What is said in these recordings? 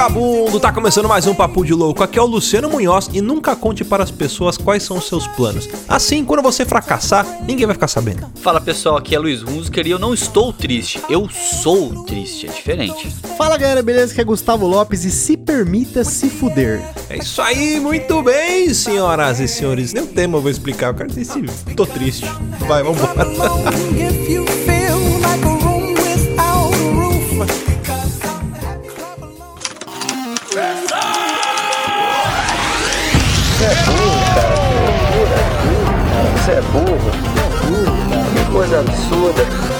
vagabundo! Tá começando mais um Papo de Louco. Aqui é o Luciano Munhoz e nunca conte para as pessoas quais são os seus planos. Assim, quando você fracassar, ninguém vai ficar sabendo. Fala pessoal, aqui é Luiz Hunziker e eu não estou triste, eu sou triste, é diferente. Fala galera, beleza? Aqui é Gustavo Lopes e se permita se fuder. É isso aí, muito bem, senhoras e senhores. Nem o tema eu vou explicar, eu quero dizer se tô triste. Vai, vambora. If Você é burro. Você é burro, cara. Que coisa absurda.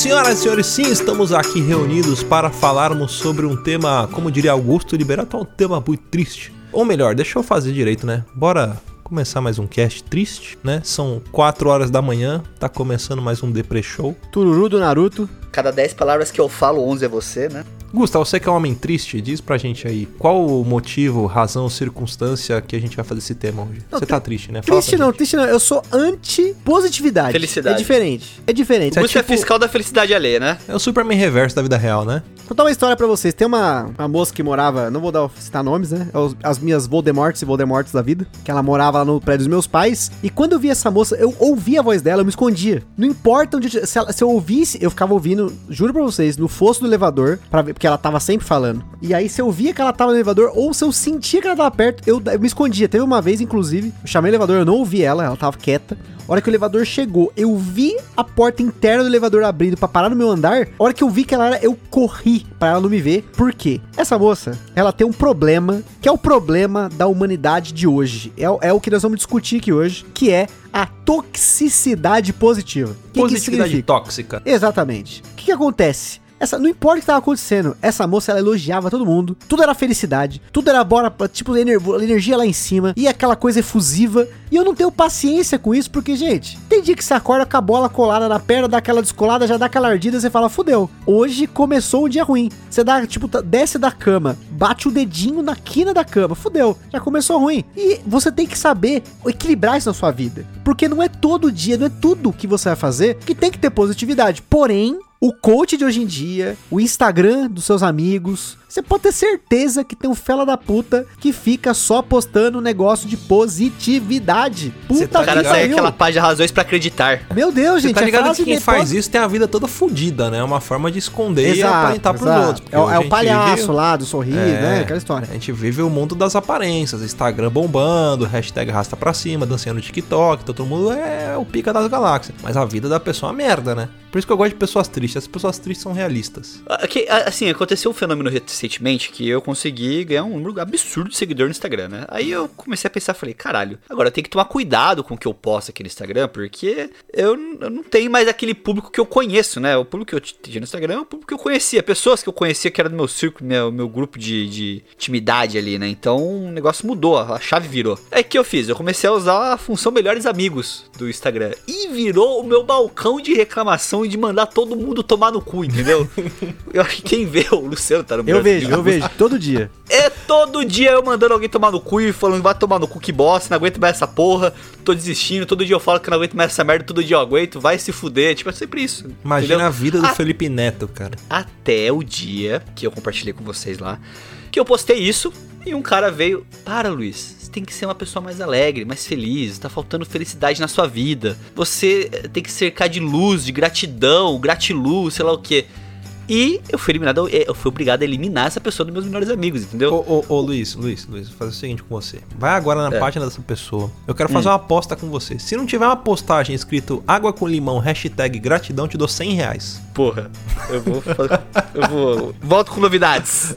senhoras e senhores, sim, estamos aqui reunidos para falarmos sobre um tema, como diria Augusto Liberato, um tema muito triste. Ou melhor, deixa eu fazer direito, né? Bora começar mais um cast triste, né? São 4 horas da manhã, tá começando mais um Depre Show. Tururu do Naruto. Cada 10 palavras que eu falo, 11 é você, né? Gustavo, você que é um homem triste, diz pra gente aí, qual o motivo, razão, circunstância que a gente vai fazer esse tema hoje? Não, você tá triste, né? Fala Triste não, triste não. Eu sou anti-positividade. Felicidade. É diferente. É diferente. Você é Você é tipo- fiscal da felicidade alheia, né? É o Superman reverso da vida real, né? Contar uma história pra vocês. Tem uma, uma moça que morava, não vou dar, citar nomes, né? É As minhas Voldemorts e Voldemorts da vida. Que ela morava lá no prédio dos meus pais. E quando eu via essa moça, eu ouvia a voz dela, eu me escondia. Não importa onde. Se, ela- se eu ouvisse, eu ficava ouvindo, juro pra vocês, no fosso do elevador, pra ver, porque ela tava sempre falando. E aí, se eu via que ela tava no elevador, ou se eu sentia que ela tava perto, eu, eu me escondia. Teve uma vez, inclusive, eu chamei o elevador, eu não ouvi ela, ela tava quieta. A hora que o elevador chegou, eu vi a porta interna do elevador abrindo pra parar no meu andar. A hora que eu vi que ela era, eu corri pra ela não me ver. Por quê? Essa moça, ela tem um problema, que é o problema da humanidade de hoje. É, o- é o que nós vamos discutir aqui hoje, que é a toxicidade positiva. Que que Positividade tóxica. Exatamente. O que, que acontece? Essa, não importa o que estava acontecendo, essa moça ela elogiava todo mundo, tudo era felicidade, tudo era bora, tipo, ener- energia lá em cima, e aquela coisa efusiva. E eu não tenho paciência com isso, porque, gente, tem dia que você acorda com a bola colada na perna, dá aquela descolada, já dá aquela ardida, você fala, fudeu, hoje começou um dia ruim. Você dá, tipo, tá- desce da cama, bate o dedinho na quina da cama, fudeu, já começou ruim. E você tem que saber equilibrar isso na sua vida, porque não é todo dia, não é tudo que você vai fazer que tem que ter positividade. Porém, o coach de hoje em dia, o Instagram dos seus amigos, você pode ter certeza que tem um fela da puta que fica só postando um negócio de positividade. Puta O cara que pariu. aquela paz de razões pra acreditar. Meu Deus, Você gente, tá é ligado que quem faz isso tem a vida toda fodida, né? É uma forma de esconder e Exato, aparentar pros outros. É, o- é a o palhaço vive- lá do sorriso, É. né? Aquela história. A gente vive o mundo das aparências, Instagram bombando, hashtag rasta pra cima, dançando no TikTok, todo mundo é o pica das galáxias. Mas a vida da pessoa é uma merda, né? Por isso que eu gosto de pessoas tristes. As pessoas tristes são realistas. Ah, ah, assim, aconteceu um fenômeno recentemente que eu consegui ganhar um número absurdo de seguidor no Instagram, né? Aí eu comecei a pensar, falei, caralho, agora eu tenho que tomar cuidado com o que eu posto aqui no Instagram, porque eu, eu não tenho mais aquele público que eu conheço, né? O público que eu tinha no Instagram é o público que eu conhecia, pessoas que eu conhecia que era do meu círculo, meu, meu grupo de, de intimidade ali, né? Então o negócio mudou, a chave virou. Aí o que eu fiz? Eu comecei a usar a função melhores amigos do Instagram e virou o meu balcão de reclamação e de mandar todo mundo tomar no cu, entendeu? eu acho que quem vê o Luciano tá no Eu meu vejo, eu vejo, todo dia. É todo dia eu mandando alguém tomar no cu e falando, vai tomar no cu que bosta, não aguento mais essa porra, tô desistindo, todo dia eu falo que não aguento mais essa merda, todo dia eu aguento, vai se fuder, tipo, é sempre isso. Imagina entendeu? a vida do Ah, Felipe Neto, cara. Até o dia que eu compartilhei com vocês lá, que eu postei isso e um cara veio, para Luiz, você tem que ser uma pessoa mais alegre, mais feliz, tá faltando felicidade na sua vida, você eh, tem que cercar de luz, de gratidão, gratiluz, sei lá o que. E eu fui eliminado, eh, eu fui obrigado a eliminar essa pessoa dos meus melhores amigos, entendeu? Ô, ô, ô, Luiz, Luiz, Luiz, vou fazer o seguinte com você. Vai agora na É. página dessa pessoa. Eu quero fazer uma aposta com você. Se não tiver uma postagem escrito água com limão, hashtag gratidão, te dou 100 reais. Porra, eu vou fazer, eu vou volto com novidades.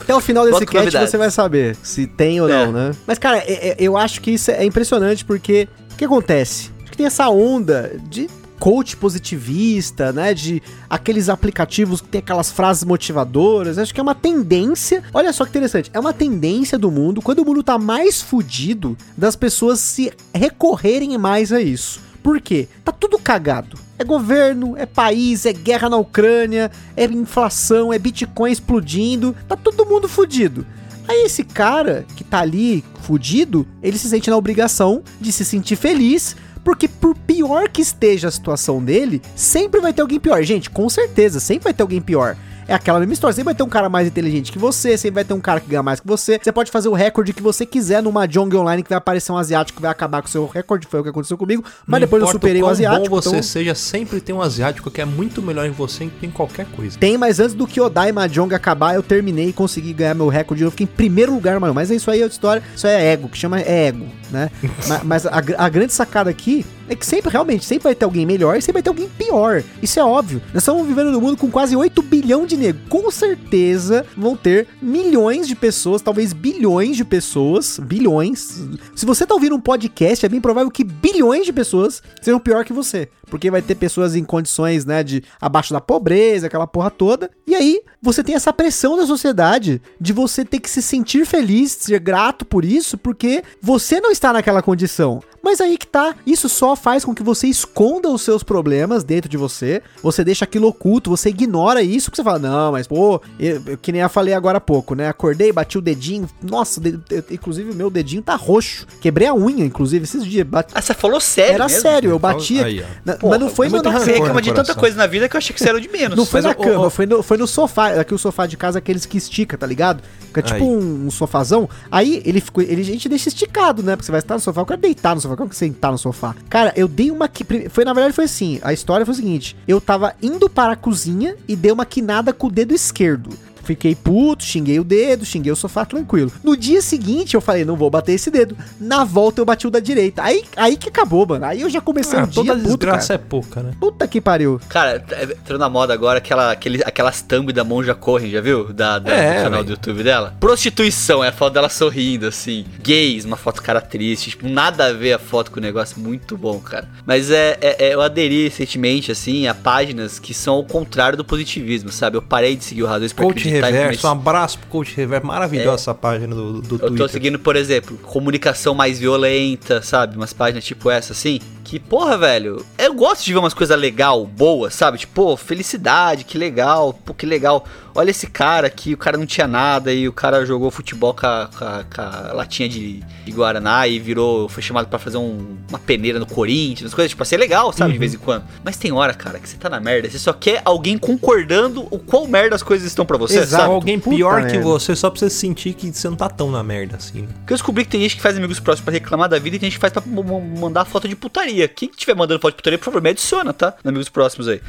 Até o final desse cast você vai saber se tem ou É. não, né? Mas, cara, é- é- eu acho que isso é impressionante porque o que acontece? Acho que tem essa onda de coach positivista, né? De aqueles aplicativos que tem aquelas frases motivadoras. Acho que é uma tendência. Olha só que interessante. É uma tendência do mundo, quando o mundo tá mais fudido, das pessoas se recorrerem mais a isso. Por quê? Tá tudo cagado. É governo, é país, é guerra na Ucrânia, é inflação, é Bitcoin explodindo. Tá todo mundo fudido. Aí esse cara que tá ali fudido, ele se sente na obrigação de se sentir feliz, porque por pior que esteja a situação dele, sempre vai ter alguém pior. Gente, com certeza, sempre vai ter alguém pior. É aquela mesma história, sempre vai ter um cara mais inteligente que você, sempre vai ter um cara que ganha mais que você. Você pode fazer o recorde que você quiser numa Jong Online que vai aparecer um asiático que vai acabar com o seu recorde, foi o que aconteceu comigo, mas Não depois eu superei o quão asiático. bom você então- seja, sempre tem um asiático que é muito melhor em você em qualquer coisa. Tem, mas antes do que Odai Mahjong acabar, eu terminei e consegui ganhar meu recorde. Eu fiquei em primeiro lugar, mano. Mas isso aí é outra história. Isso aí é ego, que chama é ego, né? Ma- mas a, a grande sacada aqui é que sempre, realmente, sempre vai ter alguém melhor e sempre vai ter alguém pior. Isso é óbvio. Nós estamos vivendo num mundo com quase 8 bilhões de negros. Com certeza vão ter milhões de pessoas, talvez bilhões de pessoas. Bilhões. Se você tá ouvindo um podcast, é bem provável que bilhões de pessoas serão pior que você. Porque vai ter pessoas em condições, né, de abaixo da pobreza, aquela porra toda. E aí, você tem essa pressão da sociedade de você ter que se sentir feliz, ser grato por isso, porque você não está naquela condição. Mas aí que tá, isso só faz com que você esconda os seus problemas dentro de você, você deixa aquilo oculto, você ignora isso, porque você fala, não, mas pô, eu- eu- que nem eu falei agora há pouco, né? Acordei, bati o dedinho, nossa, de- eu- inclusive o meu dedinho tá roxo. Quebrei a unha, inclusive, esses dias. Ah, você falou sério era mesmo? sério, eu bati. Aí, na- Porra, mas não foi é muito na Você rancor cama. reclama de tanta coisa na vida que eu achei que você era o de menos. Não foi Mas na o- cama, o- foi, no, foi no sofá. Aqui o sofá de casa é aqueles que estica, tá ligado? Fica tipo Aí. um, um sofazão. Aí ele ficou. Ele, a gente deixa esticado, né? Porque você vai estar no sofá. Eu quero deitar no sofá. Eu quero sentar no sofá. Cara, eu dei uma. Foi, na verdade, foi assim. A história foi o seguinte: eu tava indo para a cozinha e dei uma quinada com o dedo esquerdo. Fiquei puto, xinguei o dedo, xinguei o sofá tranquilo. No dia seguinte eu falei, não vou bater esse dedo. Na volta eu bati o da direita. Aí, aí que acabou, mano. Aí eu já comecei Ah, o toda dia puto, desgraça cara. é pouca, né? Puta que pariu. Cara, tá- entrou na moda agora aquela, aquele, aquelas thumb da Monja Corren, já viu? Da, da- É, do canal velho. do YouTube dela. Prostituição, é a foto dela sorrindo, assim. Gays, uma foto cara triste. Tipo, nada a ver a foto com o negócio. Muito bom, cara. Mas é, é- é- eu aderi recentemente, assim, a páginas que são o contrário do positivismo, sabe? Eu parei de seguir o Razões pra Coach Reverso, um comecei- abraço pro Coach Reverso. Maravilhosa essa página do, do Eu tô Twitter. seguindo, por exemplo, comunicação mais violenta, sabe? Umas páginas tipo essa, assim. Que, porra, velho, eu gosto de ver umas coisas legal, boas, sabe? Tipo, pô, felicidade, que legal, pô, que legal. Olha esse cara aqui, o cara não tinha nada e o cara jogou futebol com a, com a- com a latinha de, de Guaraná e virou, foi chamado pra fazer um- uma peneira no Corinthians, as coisas, tipo, pra ser legal, sabe? De vez em quando. Mas tem hora, cara, que você tá na merda, você só quer alguém concordando o quão merda as coisas estão pra você, Exato. Ou sabe? alguém Puta pior que merda. você só pra você sentir que você não tá tão na merda assim. Porque eu descobri que tem gente que faz amigos próximos pra reclamar da vida e tem gente que faz pra mandar foto de putaria. Quem estiver mandando foto de putaria, por favor, me adiciona, tá? Nos amigos próximos aí.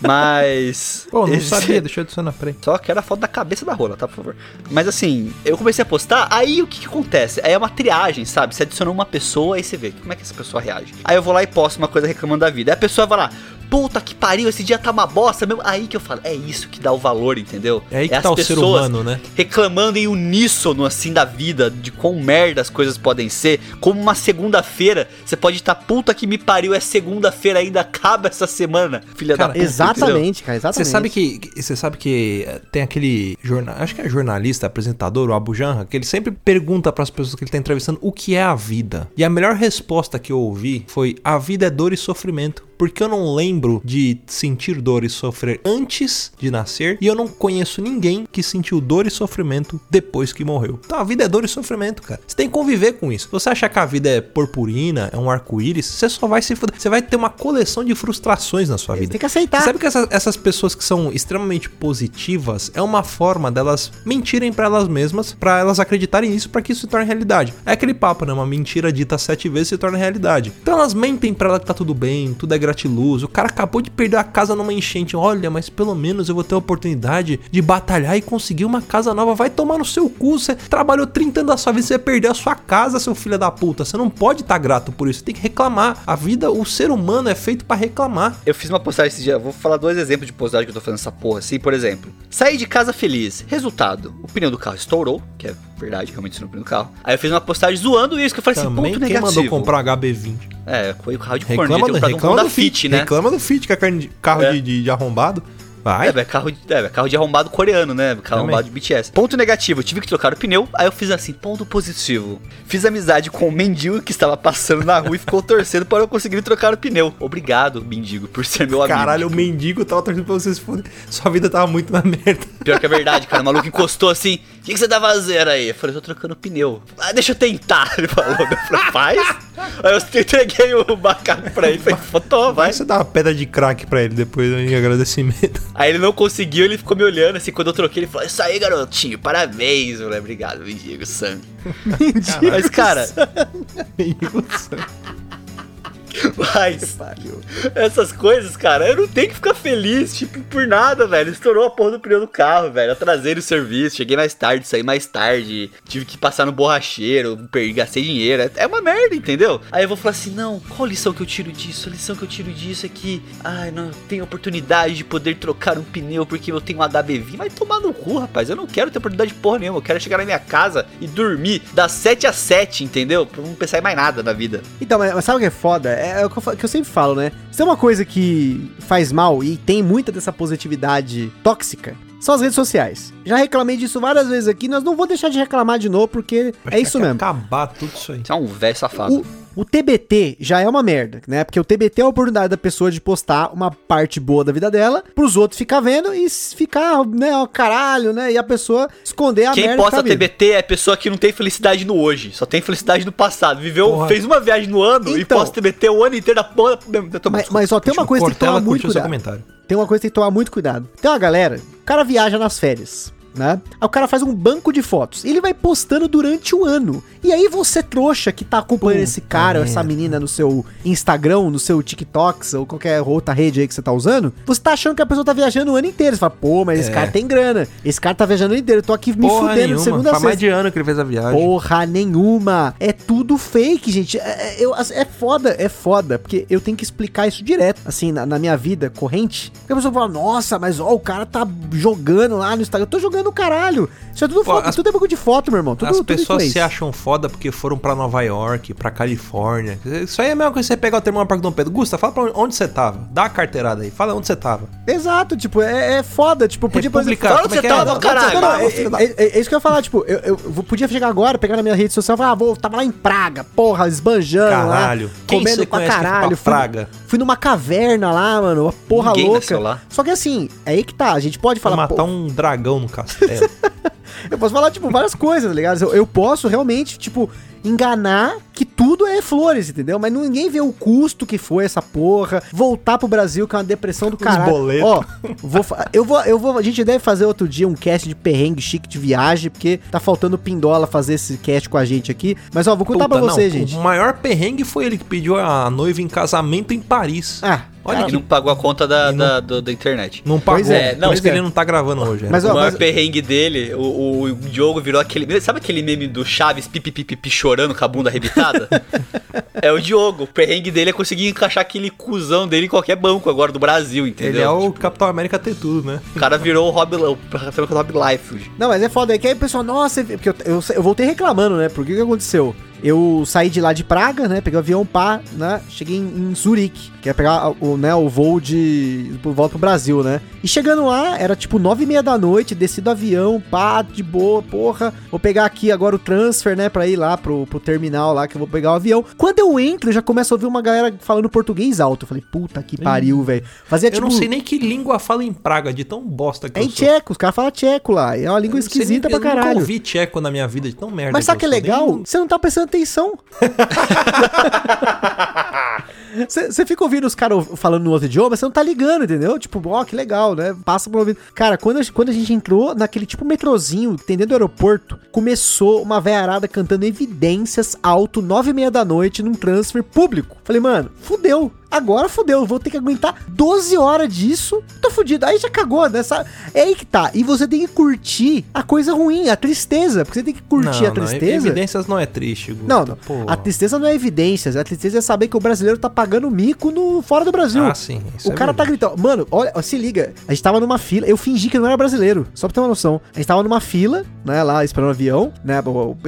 Mas. Pô, não esse- sabia, deixa eu adicionar, peraí. Só quero a foto da cabeça da rola, tá? Por favor. Mas assim, eu comecei a postar, aí o que, que acontece? Aí é uma triagem, sabe? Você adicionou uma pessoa, aí você vê como é que essa pessoa reage. Aí eu vou lá e posto uma coisa reclamando da vida. Aí a pessoa vai lá. Puta que pariu, esse dia tá uma bosta mesmo. Aí que eu falo, é isso que dá o valor, entendeu? É aí que as tá o ser humano, né? reclamando em uníssono, assim, da vida, de quão merda as coisas podem ser. Como uma segunda-feira, você pode estar, puta que me pariu, é segunda-feira ainda, acaba essa semana, filha Cara, da puta. entendeu? Exatamente, cara, exatamente. Você sabe que que- você sabe que eh, tem aquele jornal, acho que é jornalista, apresentador, o Abu Janra, que ele sempre pergunta pras pessoas que ele tá entrevistando o que é a vida. E a melhor resposta que eu ouvi foi: a vida é dor e sofrimento. Porque eu não lembro de sentir dor e sofrer antes de nascer e eu não conheço ninguém que sentiu dor e sofrimento depois que morreu. Então a vida é dor e sofrimento, cara. Você tem que conviver com isso. Se você achar que a vida é purpurina, é um arco-íris, você só vai se fuder. Você vai ter uma coleção de frustrações na sua vida. tem que aceitar. Você sabe que essa- essas pessoas que são extremamente positivas é uma forma delas mentirem pra elas mesmas, pra elas acreditarem nisso, pra que isso se torne realidade. É aquele papo, né? Uma mentira dita sete vezes se torna realidade. Então elas mentem pra ela que tá tudo bem, tudo é gratiluz. O cara acabou de perder a casa numa enchente. Olha, mas pelo menos eu vou ter a oportunidade de batalhar e conseguir uma casa nova. Vai tomar no seu cu. Você trabalhou 30 anos da sua vida, você vai perder a sua casa, seu filho da puta. Você não pode estar grato por isso. Você tem que reclamar. A vida, o ser humano é feito pra reclamar. Eu fiz uma postagem esse dia, vou falar dois exemplos de postagem que eu tô fazendo essa porra assim, por exemplo. Saí de casa feliz. Resultado, o pneu do carro estourou, que é verdade, realmente isso no carro. Aí eu fiz uma postagem zoando isso, que eu falei assim, Também ponto quem negativo. mandou comprar um HB20? É, foi o carro de corno, Reclama, do, um reclama do Fit, Fit, né? Reclama do Fit, que é carro É. de, de- de arrombado. Vai. É, é carro, de, é, é carro de arrombado coreano, né? Carro Também. arrombado de BTS. Ponto negativo, eu tive que trocar o pneu. Aí eu fiz assim, ponto positivo. Fiz amizade com um mendigo que estava passando na rua e ficou torcendo para eu conseguir trocar o pneu. Obrigado, mendigo, por ser meu amigo. Caralho, o mendigo tava torcendo pra vocês foder. Sua vida tava muito na merda. Pior que é verdade, cara. O maluco encostou assim. O que, que você tá fazendo aí? Eu falei, tô trocando pneu. Ah, deixa eu tentar. Ele falou, eu falei, faz. Aí eu entreguei o macaco pra ele. Falei, toma, vai. Você dar uma pedra de crack pra ele depois em agradecimento. Aí ele não conseguiu, ele ficou me olhando assim. Quando eu troquei, ele falou: Isso aí, garotinho, parabéns. Eu falei, obrigado, mendigo, Sam. Mas, cara, mas essas coisas, cara, eu não tenho que ficar feliz, tipo, por nada, velho. Estourou a porra do pneu do carro, velho. Atrasei no serviço, cheguei mais tarde, saí mais tarde, tive que passar no borracheiro, perdi, gastei dinheiro. É- uma merda, entendeu? Aí eu vou falar assim: não, qual lição que eu tiro disso? A lição que eu tiro disso é que, ai, não tenho oportunidade de poder trocar um pneu porque eu tenho um HBV. Vai tomar no cu, rapaz. Eu não quero ter oportunidade de porra nenhuma. Eu quero chegar na minha casa e dormir das 7 às 7, entendeu? Pra não pensar em mais nada na vida. Então, mas sabe o que é foda? É, o que eu, que eu sempre falo, né? Se é uma coisa que faz mal e tem muita dessa positividade tóxica, são as redes sociais. Já reclamei disso várias vezes aqui, nós não vou deixar de reclamar de novo, porque é isso mesmo. Acabar tudo isso aí. Você é um velho safado. O, o TBT já é uma merda, né? Porque o TBT é a oportunidade da pessoa de postar uma parte boa da vida dela, pros outros ficar vendo e ficar, né, ó, caralho, né? E a pessoa esconder a Quem merda que posta tá. TBT é pessoa que não tem felicidade no hoje, só tem felicidade no passado. Viveu, Porra. fez uma viagem no ano e Então. posta TBT o ano inteiro da porra. Mas, mas ó, tem uma coisa que tem que tomar muito cuidado. Tem uma coisa que tem que tomar muito cuidado. Tem uma galera, o cara viaja nas férias, né? Aí o cara faz um banco de fotos. E ele vai postando durante o ano. E aí você, trouxa, que tá acompanhando Puta esse cara ou essa menina no seu Instagram, no seu TikToks ou qualquer outra rede aí que você tá usando, você tá achando que a pessoa tá viajando o ano inteiro. Você fala, pô, mas esse É. cara tem grana. Esse cara tá viajando o ano inteiro. Eu tô aqui me Porra fudendo de nenhuma. segunda a mais de ano que ele fez a viagem. Porra nenhuma. É tudo fake, gente. É, é- eu, é foda, é foda. Porque eu tenho que explicar isso direto, assim, na, na minha vida corrente. Porque a pessoa fala, nossa, mas ó, o cara tá jogando lá no Instagram. Eu tô jogando o caralho. Isso é tudo as- tudo é bagulho de foto, meu irmão. Tudo, As tudo pessoas se acham foda porque foram pra Nova York, pra Califórnia. Isso aí é a mesma coisa que você pegar o termômetro Parque Dom Pedro. Gusta, fala pra onde você tava. Dá a carteirada aí. Fala onde você tava. Exato, tipo, é, é foda. Tipo, podia República- Fala como onde é que você é? tava, caralho. É, é- é- é isso que eu ia falar, tipo, eu, eu podia chegar agora, pegar na minha rede social e falar, ah, vou, tava lá em Praga, porra, esbanjando Caralho. lá, Quem comendo você pra foi pra caralho. Fui, Praga? fui numa caverna lá, mano, uma porra Ninguém louca. lá. Só que assim, é aí que tá, a gente pode falar, matar um dragão no castelo. eu posso falar, tipo, várias coisas, tá ligado? Eu, eu posso realmente, tipo, enganar que tudo é flores, entendeu? Mas ninguém vê o custo que foi essa porra, voltar pro Brasil que é uma depressão do caralho. boletos. Ó, vou, eu vou, eu vou, a gente deve fazer outro dia um cast de perrengue chique de viagem, porque tá faltando o Pindola fazer esse cast com a gente aqui. Mas ó, vou contar Puta, pra você, não, gente. O maior perrengue foi ele que pediu a noiva em casamento em Paris. Ah, Olha Ele que não pagou a conta da, não- da, do- da internet. não pagou. Pois é, não, pois isso que é. ele não tá gravando hoje. Mas, O ó, maior mas, perrengue dele, o, o Diogo virou aquele. Sabe aquele meme do Chaves pipipipi chorando com a bunda arrebitada? é o Diogo. O perrengue dele é conseguir encaixar aquele cuzão dele em qualquer banco agora do Brasil, entendeu? ele é o Capitão América ter tudo, né? O cara virou o Rob, o Rob Life. Não, mas é foda, é que aí o pessoal, nossa, porque eu, eu, eu voltei reclamando, né? Por que que aconteceu? Eu saí de lá de Praga, né? Peguei o avião pá, né? Cheguei em, em Zurique, que é pegar o, né, o voo de. volta pro Brasil, né? E chegando lá, era tipo nove e meia da noite, desci do avião, pá, de boa, porra. Vou pegar aqui agora o transfer, né? Pra ir lá pro, pro terminal lá, que eu vou pegar o avião. Quando eu entro, eu já começo a ouvir uma galera falando português alto. Eu falei, puta que pariu, velho. Fazia Eu tipo. não sei nem que língua fala em Praga, de tão bosta que É eu em sou. tcheco, os caras falam tcheco lá. É uma língua Eu esquisita nem- pra Eu caralho. nunca ouvi tcheco na minha vida, de tão merda Mas sabe o que é eu legal? Nem- Você não tá prestando atenção. Você fica ouvindo os caras falando no outro idioma, você não tá ligando, entendeu? Tipo, ó, que legal, né? Passa pro ouvido. Cara, quando a, quando a gente entrou naquele tipo metrozinho, dentro do aeroporto, começou uma veiarada cantando evidências alto, nove e meia da noite, num transfer público. Falei, mano, fudeu. Agora fudeu, vou ter que aguentar 12 horas disso. Tô fudido. Aí já cagou, né? Sabe? É aí que tá. E você tem que curtir a coisa ruim, a tristeza. Porque você tem que curtir Não, a não, tristeza. evidências não é triste, Gusta, Não, não. pô. a tristeza não é evidências. A tristeza é saber que o brasileiro tá pagando mico no, fora do Brasil. Ah, sim. O é cara tá verdade. gritando. Mano, olha, ó, se liga. A gente tava numa fila. Eu fingi que não era brasileiro. Só pra ter uma noção. A gente tava numa fila, né? Lá esperando o avião, né?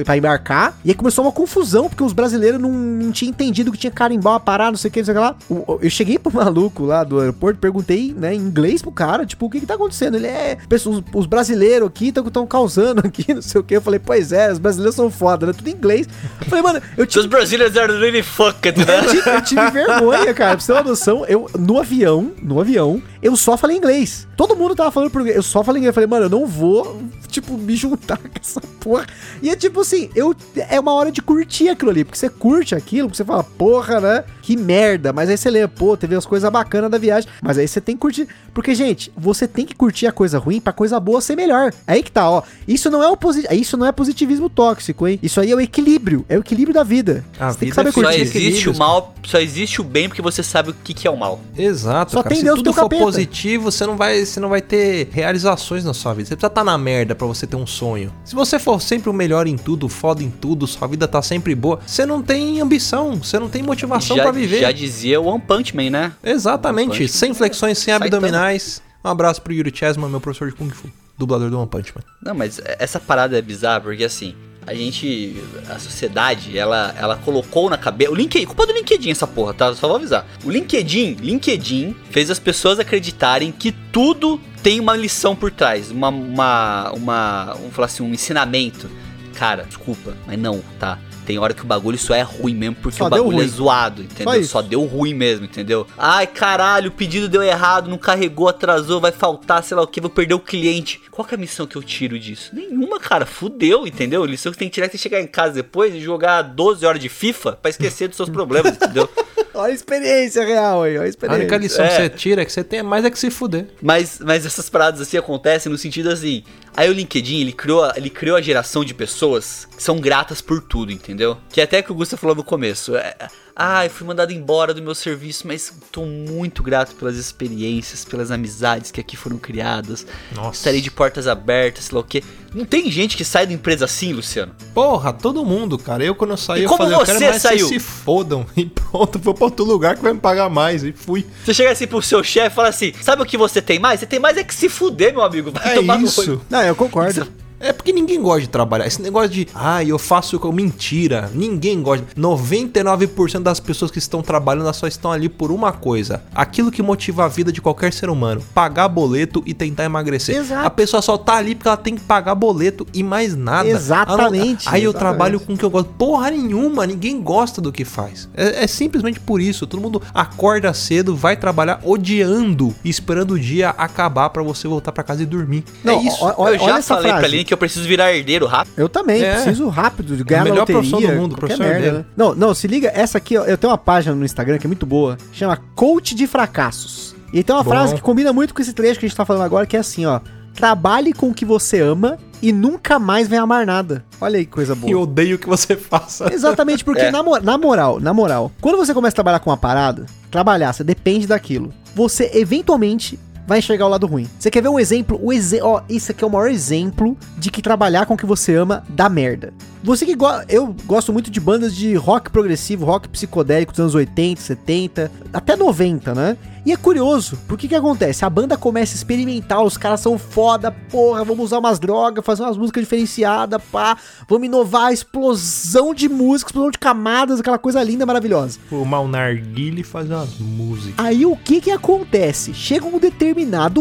Pra embarcar. E aí começou uma confusão, porque os brasileiros não, não tinham entendido que tinha carimbau uma parada, não sei o que, não sei o que lá. O- eu cheguei pro maluco lá do aeroporto, perguntei, né, em inglês pro cara, tipo, o que que tá acontecendo? Ele é. Pessoas, os brasileiros aqui estão causando aqui, não sei o que. Eu falei, pois é, os brasileiros são foda, né? Tudo em inglês. Eu falei, mano, eu Os Brazilians are really fucked, né? eu tive, eu tive vergonha, cara. Pra você ter uma noção, eu, no avião, no avião, eu só falei inglês. Todo mundo tava falando português. Eu só falei inglês. Eu falei, mano, eu não vou, tipo, me juntar com essa porra. E é tipo assim, eu, é uma hora de curtir aquilo ali. Porque você curte aquilo, porque você fala, porra, né? Que merda. Mas aí você lê, pô, teve as coisas bacanas da viagem. Mas aí você tem que curtir. Porque, gente, você tem que curtir a coisa ruim pra coisa boa ser melhor. É aí que tá, ó. Isso não é o posi- isso não é positivismo tóxico, hein? Isso aí é o equilíbrio. É o equilíbrio da vida. A você tem que vida saber é Só curtir. de existe o mal, só existe o bem porque você sabe o que, que é o mal. Exato, Só cara. tem Se Deus for capeta. Positivo, você não vai, você não vai ter realizações na sua vida. Você precisa estar na merda pra você ter um sonho. Se você for sempre o melhor em tudo, foda em tudo, sua vida tá sempre boa, você não tem ambição, você não tem motivação pra viver. já dizia o One Punch Man, né? Exatamente. Punch Sem flexões, sem abdominais. Um abraço pro Yuri Chesman, meu professor de Kung Fu, dublador do One Punch Man. Não, mas essa parada é bizarra porque assim, a gente, a sociedade, ela, ela colocou na cabeça. O LinkedIn, culpa do LinkedIn essa porra, tá? Só vou avisar. O LinkedIn, LinkedIn fez as pessoas acreditarem que tudo tem uma lição por trás, uma, uma, uma, vamos falar assim, um ensinamento. Cara, desculpa, mas não, tá? Tem hora que o bagulho só é ruim mesmo porque Só o bagulho é zoado, entendeu? Só. Só deu ruim mesmo, entendeu? Ai, caralho, o pedido deu errado, não carregou, atrasou, vai faltar, sei lá o que, vou perder o cliente. Qual que é a missão que eu tiro disso? Nenhuma, cara, fudeu, entendeu? A lição que tem que tirar é você chegar em casa depois e jogar 12 horas de FIFA pra esquecer dos seus problemas, entendeu? Olha a experiência real aí, olha a A experiência. única lição É. que você tira é que você tem mais é que se fuder. Mas, mas essas paradas assim acontecem no sentido assim. Aí o LinkedIn, ele criou, ele criou a geração de pessoas que são gratas por tudo, entendeu? Que até que o Gusta falou no começo. É, ah, eu fui mandado embora do meu serviço, mas tô muito grato pelas experiências, pelas amizades que aqui foram criadas. Nossa. Estarei de portas abertas, sei lá o quê. Não tem gente que sai da empresa assim, Luciano? Porra, todo mundo, cara. Eu quando eu saí, E eu como falei, eu quero você mais que saiu? se fodam. E pronto, vou pra outro lugar que vai me pagar mais. E fui. Você chega assim pro seu chefe e fala assim: sabe o que você tem mais? Você tem mais é que se fuder, meu amigo. Vai É tomar isso. olho. Não, eu concordo. É porque ninguém gosta de trabalhar. Esse negócio de, ah, eu faço com mentira. Ninguém gosta. 99% das pessoas que estão trabalhando elas só estão ali por uma coisa: aquilo que motiva a vida de qualquer ser humano, pagar boleto e tentar emagrecer. Exato. A pessoa só tá ali porque ela tem que pagar boleto e mais nada. Exatamente, Aí eu exatamente. trabalho com o que eu gosto. Porra nenhuma, ninguém gosta do que faz. É, é simplesmente por isso. Todo mundo acorda cedo, vai trabalhar odiando esperando o dia acabar pra você voltar pra casa e dormir. Não, é isso. ó- ó- eu já olha essa falei pra frase. Aline que eu preciso virar herdeiro rápido. Eu também, É. preciso rápido de ganhar A melhor loteria. profissão do mundo, professor dele. né? Não, não, se liga, essa aqui, ó, eu tenho uma página no Instagram que é muito boa, chama Coach de Fracassos. E tem uma Bom. frase que combina muito com esse trecho que a gente tá falando agora, que é assim, ó. Trabalhe com o que você ama e nunca mais vem amar nada. Olha aí que coisa boa. E odeio que você faça. Exatamente, porque É. na, na moral, na moral, quando você começa a trabalhar com uma parada, trabalhar, você depende daquilo. Você eventualmente vai enxergar o lado ruim. Você quer ver um exemplo? O exe ó, isso aqui é o maior exemplo de que trabalhar com o que você ama dá merda. Você que go eu gosto muito de bandas de rock progressivo, rock psicodélico dos anos 80, 70, até 90, né? E é curioso, porque que acontece? A banda começa a experimentar, os caras são foda, porra, vamos usar umas drogas, fazer umas músicas diferenciadas, pá, vamos inovar, explosão de música, explosão de camadas, aquela coisa linda, maravilhosa. Fumar um narguile e fazer umas músicas. Aí o que que acontece? Chega um determinado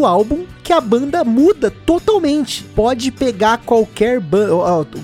álbum que a banda muda totalmente. Pode pegar qualquer banda.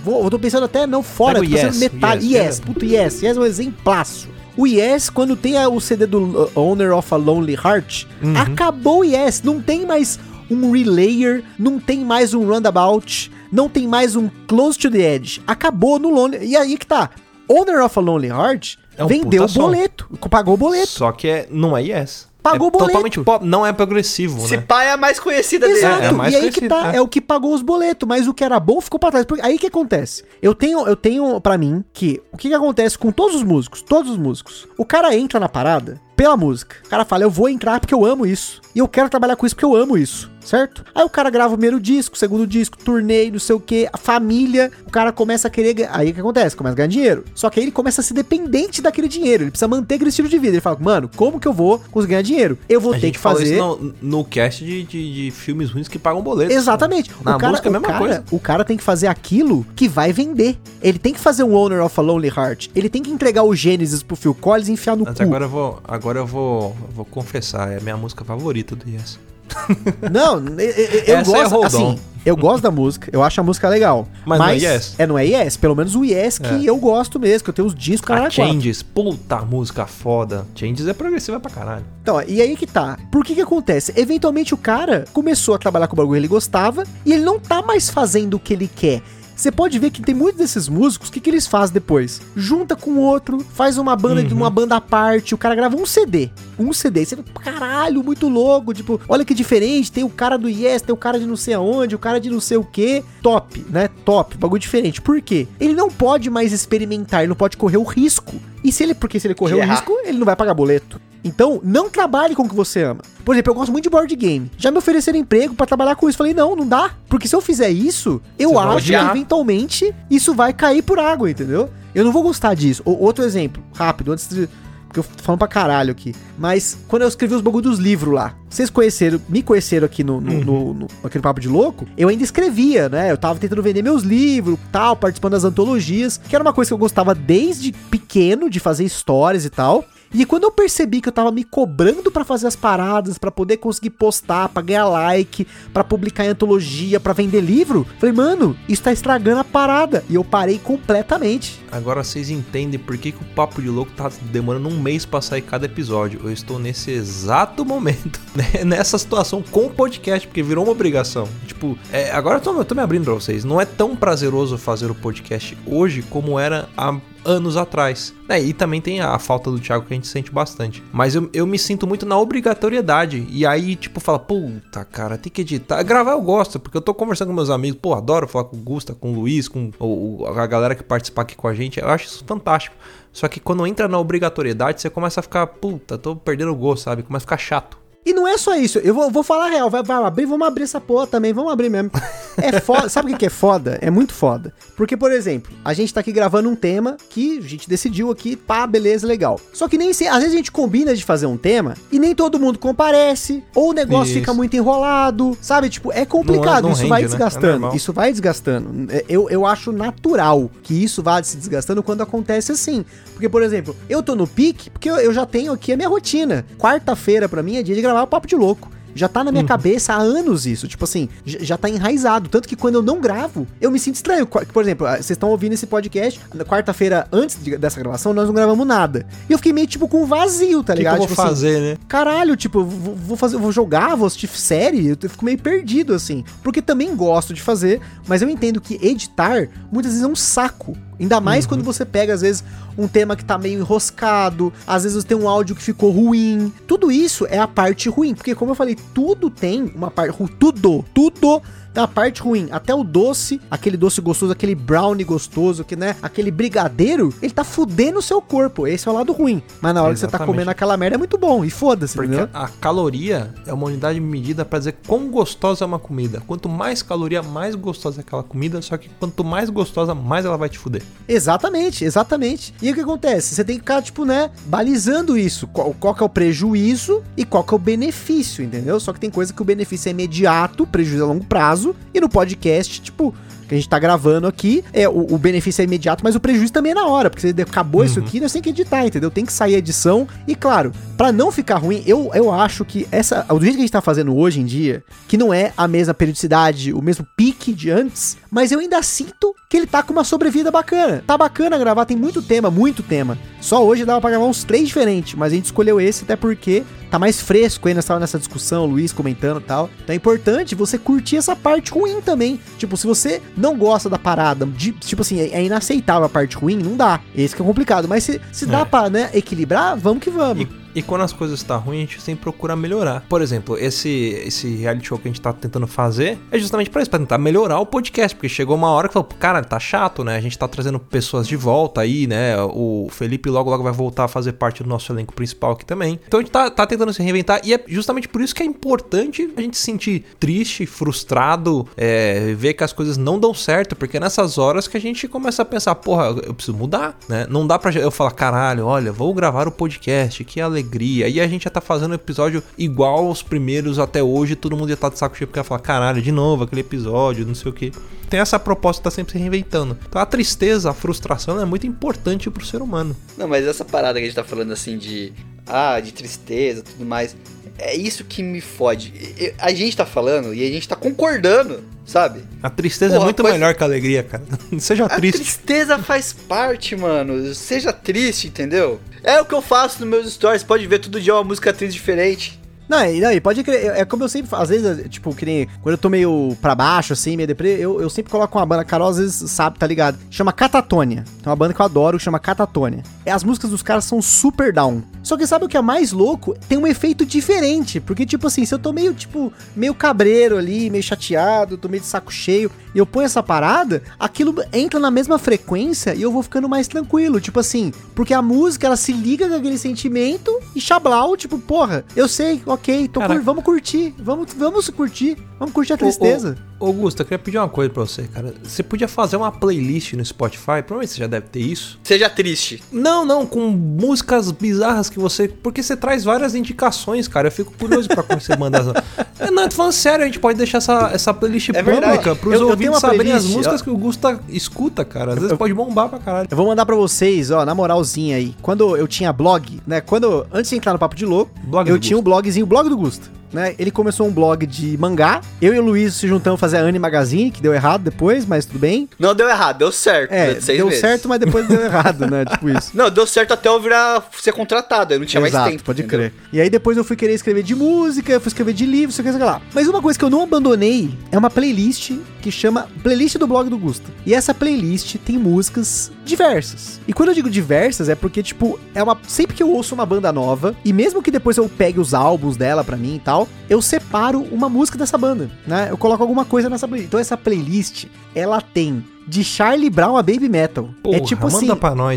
Eu tô pensando até não fora, Pega tô pensando Yes, metal. Yes, Yes, Yes. puto Yes. Yes é um exemplaço. O Yes, quando tem a- o CD do uh, Owner of a Lonely Heart, Uhum. acabou o Yes. Não tem mais um Relayer, não tem mais um Roundabout, não tem mais um Close to the Edge. Acabou no Lonely. E aí que tá. Owner of a Lonely Heart É um vendeu o som. boleto, pagou o boleto. Só que é, não é yes. Pagou é o boleto. totalmente pop, não é progressivo, Se né? pá é a mais conhecida dele. Exato, É, é mais e aí que conhecido, tá, é. é. o que pagou os boletos, mas o que era bom ficou pra trás. Porque aí que acontece? Eu tenho, eu tenho para mim que o que, que acontece com todos os músicos, todos os músicos. O cara entra na parada pela música. O cara fala, eu vou entrar porque eu amo isso. E eu quero trabalhar com isso porque eu amo isso, certo? Aí o cara grava o primeiro disco, segundo disco, turnê, não sei o que, a família, o cara começa a querer. Aí o que acontece? Começa a ganhar dinheiro. Só que aí ele começa a ser dependente daquele dinheiro. Ele precisa manter aquele estilo de vida. Ele fala, mano, como que eu vou conseguir ganhar dinheiro? Eu vou A ter que fazer. isso no, no cast de, de, de filmes ruins que pagam boletos. Exatamente. Na o cara, música é a mesma cara- coisa. O cara tem que fazer aquilo que vai vender. Ele tem que fazer um Owner of a Lonely Heart. Ele tem que entregar o Gênesis pro Phil Collins e enfiar no Mas cu. agora eu vou, agora eu vou, vou confessar, é a minha música favorita do Yes. Não, eu, eu- Essa é gosto, Hold assim, eu gosto da música, eu acho a música legal. Mas não é Yes? É, não é Yes. Pelo menos o Yes que É. eu gosto mesmo, que eu tenho os discos, caralho. a Changes, puta música foda. Changes é progressiva pra caralho. Então, e aí que tá. Por que que acontece? Eventualmente o cara começou a trabalhar com o bagulho que ele gostava e ele não tá mais fazendo o que ele quer. Você pode ver que tem muitos desses músicos, o que, que eles fazem depois? Junta com outro, faz uma banda de uma banda à parte, o cara grava um CD. Um CD. Você vê, caralho, muito louco. Tipo, olha que diferente. Tem o cara do Yes, tem o cara de não sei aonde, o cara de não sei o que. Top, né? Top. Bagulho diferente. Por quê? Ele não pode mais experimentar, ele não pode correr o risco. E se ele, porque se ele correr o risco, ele não vai pagar boleto. Então, não trabalhe com o que você ama. Por exemplo, eu gosto muito de board game. Já me ofereceram emprego pra trabalhar com isso. Falei, não, não dá. Porque se eu fizer isso, eu Você acho que eventualmente isso vai cair por água, entendeu? Eu não vou gostar disso. O- outro exemplo, rápido, antes de. Porque eu tô falando pra caralho aqui. Mas quando eu escrevi os bagulho dos livros lá, vocês conheceram, me conheceram aqui no, no, no- no- naquele papo de louco, eu ainda escrevia, né? Eu tava tentando vender meus livros, tal, participando das antologias, que era uma coisa que eu gostava desde pequeno de fazer histórias e tal. E quando eu percebi que eu tava me cobrando pra fazer as paradas, pra poder conseguir postar, pra ganhar like, pra publicar em antologia, pra vender livro, falei, mano, isso tá estragando a parada. E eu parei completamente. Agora vocês entendem por que, que o Papo de Louco tá demorando um mês pra sair cada episódio. Eu estou nesse exato momento, né, nessa situação com o podcast, porque virou uma obrigação. Tipo, é, agora eu tô, eu tô me abrindo pra vocês. Não é tão prazeroso fazer o podcast hoje como era há anos atrás. É, e também tem a falta do Thiago que a gente sente bastante. Mas eu, eu me sinto muito na obrigatoriedade. E aí, tipo, fala, puta, cara, tem que editar. Gravar eu gosto, porque eu tô conversando com meus amigos. Pô, adoro falar com o Gusta, com o Luiz, com o- a galera que participar aqui com a gente. Eu acho isso fantástico. Só que quando entra na obrigatoriedade, você começa a ficar, puta, tô perdendo o gosto, sabe? Começa a ficar chato. E não é só isso, eu vou, vou falar a real, vai, vai abrir, vamos abrir essa porra também, vamos abrir mesmo. É foda, sabe o que é foda? É muito foda. Porque, por exemplo, a gente tá aqui gravando um tema que a gente decidiu aqui, pá, beleza, legal. Só que nem se, às vezes a gente combina de fazer um tema e nem todo mundo comparece, ou o negócio Isso. fica muito enrolado, sabe? Tipo, é complicado, não isso rende, vai né? É desgastando, normal. isso vai desgastando. É, Eu, eu acho natural que isso vá se desgastando quando acontece assim. Porque, por exemplo, eu tô no pique porque eu, eu já tenho aqui a minha rotina. Quarta-feira, pra mim, é dia de gravar o Papo de Louco. Já tá na minha cabeça há anos isso. Tipo assim, já tá enraizado. Tanto que quando eu não gravo, eu me sinto estranho. Por exemplo, ah, vocês estão ouvindo esse podcast, na quarta-feira, antes de- dessa gravação, nós não gravamos nada. E eu fiquei meio, tipo, com vazio, tá que, que ligado? eu vou tipo assim, fazer, né? Caralho, tipo, vou, vou fazer, vou jogar, vou assistir série, eu fico meio perdido assim. Porque também gosto de fazer, mas eu entendo que editar muitas vezes é um saco. Ainda mais quando você pega, às vezes, um tema que tá meio enroscado, às vezes tem um áudio que ficou ruim. Tudo isso é a parte ruim, porque como eu falei, tudo tem uma parte ruim. Tudo, tudo Tem a parte ruim. Até o doce, aquele doce gostoso, aquele brownie gostoso, que, né? Aquele brigadeiro, ele tá fudendo o seu corpo. Esse é o lado ruim. Mas na hora que você tá comendo aquela merda é muito bom. E foda-se, Porque entendeu? a caloria é uma unidade medida pra dizer quão gostosa é uma comida. Quanto mais caloria, mais gostosa é aquela comida. Só que quanto mais gostosa, mais ela vai te fuder. Exatamente, exatamente. E o que acontece? Você tem que ficar, tipo, né, balizando isso. Qual, qual que é o prejuízo e qual que é o benefício, entendeu? Só que tem coisa que o benefício é imediato, prejuízo a longo prazo. E no podcast, tipo, que a gente tá gravando aqui, é o, o benefício é imediato, mas o prejuízo também é na hora, porque você acabou isso aqui, nós tem que editar, entendeu? Tem que sair a edição. E claro, pra não ficar ruim, eu, eu acho que essa, do jeito que a gente tá fazendo hoje em dia, que não é a mesma periodicidade, o mesmo pique de antes, mas eu ainda sinto que ele tá com uma sobrevida bacana. Tá bacana gravar, tem muito tema, muito tema. Só hoje dava pra gravar uns três diferentes, mas a gente escolheu esse até porque tá mais fresco ainda, estava nessa discussão, o Luiz comentando e tal. Então é importante você curtir essa parte ruim também. Tipo, se você não gosta da parada, de- tipo assim, é, é inaceitável a parte ruim, não dá. Esse que é complicado. Mas se, se dá É. pra, né, equilibrar, vamos que vamos. E, e quando as coisas estão ruins, a gente sempre procura melhorar. Por exemplo, esse, esse reality show que a gente tá tentando fazer é justamente pra isso, pra tentar melhorar o podcast. Porque chegou uma hora que falou, cara, tá chato, né? A gente tá trazendo pessoas de volta aí, né? O Felipe logo logo vai voltar a fazer parte do nosso elenco principal aqui também. Então a gente tá, tá tentando se reinventar. E é justamente por isso que é importante a gente se sentir triste, frustrado, é, ver que as coisas não dão certo. Porque é nessas horas que a gente começa a pensar, porra, eu preciso mudar, né? Não dá pra eu falar, caralho, olha, vou gravar o podcast, que alegria. E a gente já tá fazendo episódio igual aos primeiros até hoje, todo mundo já tá de saco cheio porque vai falar, caralho, de novo aquele episódio, não sei o que. Tem essa proposta de tá sempre se reinventando. Então a tristeza, a frustração é muito importante pro ser humano. Não, mas essa parada que a gente tá falando assim de. Ah, de tristeza tudo mais. É isso que me fode. A gente tá falando e a gente tá concordando, sabe? A tristeza Porra, é muito coisa- melhor que a alegria, cara. Seja A triste. tristeza faz parte, mano. Seja triste, entendeu? É o que eu faço nos meus stories. Pode ver todo dia uma música triste diferente. Não, e, não, e pode crer, é como eu sempre às vezes, tipo, que nem, quando eu tô meio pra baixo, assim, meio deprê, eu, eu sempre coloco uma banda, Carol às vezes sabe, tá ligado? Chama Catatônia. Tem uma banda que eu adoro, que chama Catatônia. As músicas dos caras são super down. Só que sabe o que é mais louco? Tem um efeito diferente, porque, tipo assim, se eu tô meio, tipo, meio cabreiro ali, meio chateado, tô meio de saco cheio, e eu ponho essa parada, aquilo entra na mesma frequência e eu vou ficando mais tranquilo, tipo assim, porque a música, ela se liga com aquele sentimento e chablau, tipo, porra, eu sei, ok, tô cur- vamos curtir, vamos, vamos curtir, vamos curtir a tristeza. Ô, ô, Augusto, eu queria pedir uma coisa pra você, cara. Você podia fazer uma playlist no Spotify, provavelmente você já deve ter isso. Seja triste. Não, não, com músicas bizarras que você. Porque você traz várias indicações, cara. Eu fico curioso pra como você manda as. É, Não, tô falando sério, a gente pode deixar essa, essa playlist É pública verdade. pros Eu- eu ouvintes uma saberem as playlist, músicas ó. que o Gusta escuta, cara. Às vezes pode bombar pra caralho. Eu vou mandar pra vocês, ó, na moralzinha aí. Quando eu tinha blog, né? Quando antes de entrar no papo de louco, Blog eu tinha um blogzinho, o blog do Gusto, né? Ele começou um blog de mangá. Eu e o Luiz se juntamos a fazer a Anime Magazine, que deu errado depois, mas tudo bem. Não deu errado, deu certo. É, deu certo, mas depois deu errado, né? Tipo isso. Não, deu certo até eu virar ser contratado. Eu não tinha mais tempo. pode entendeu? crer. E aí depois eu fui querer escrever de música, eu fui escrever de livro, sei o que, sei lá. Mas uma coisa que eu não abandonei é uma playlist que chama Playlist do Blog do Gusta. E essa playlist tem músicas diversas. E quando eu digo diversas é porque, tipo, é uma. Sempre que eu ouço uma banda nova, e mesmo que depois eu pegue os álbuns dela pra mim e tal, eu separo uma música dessa banda, né? Eu coloco alguma coisa nessa playlist. Então essa playlist, ela tem. De Charlie Brown a Baby Metal. é Porra, tipo manda assim.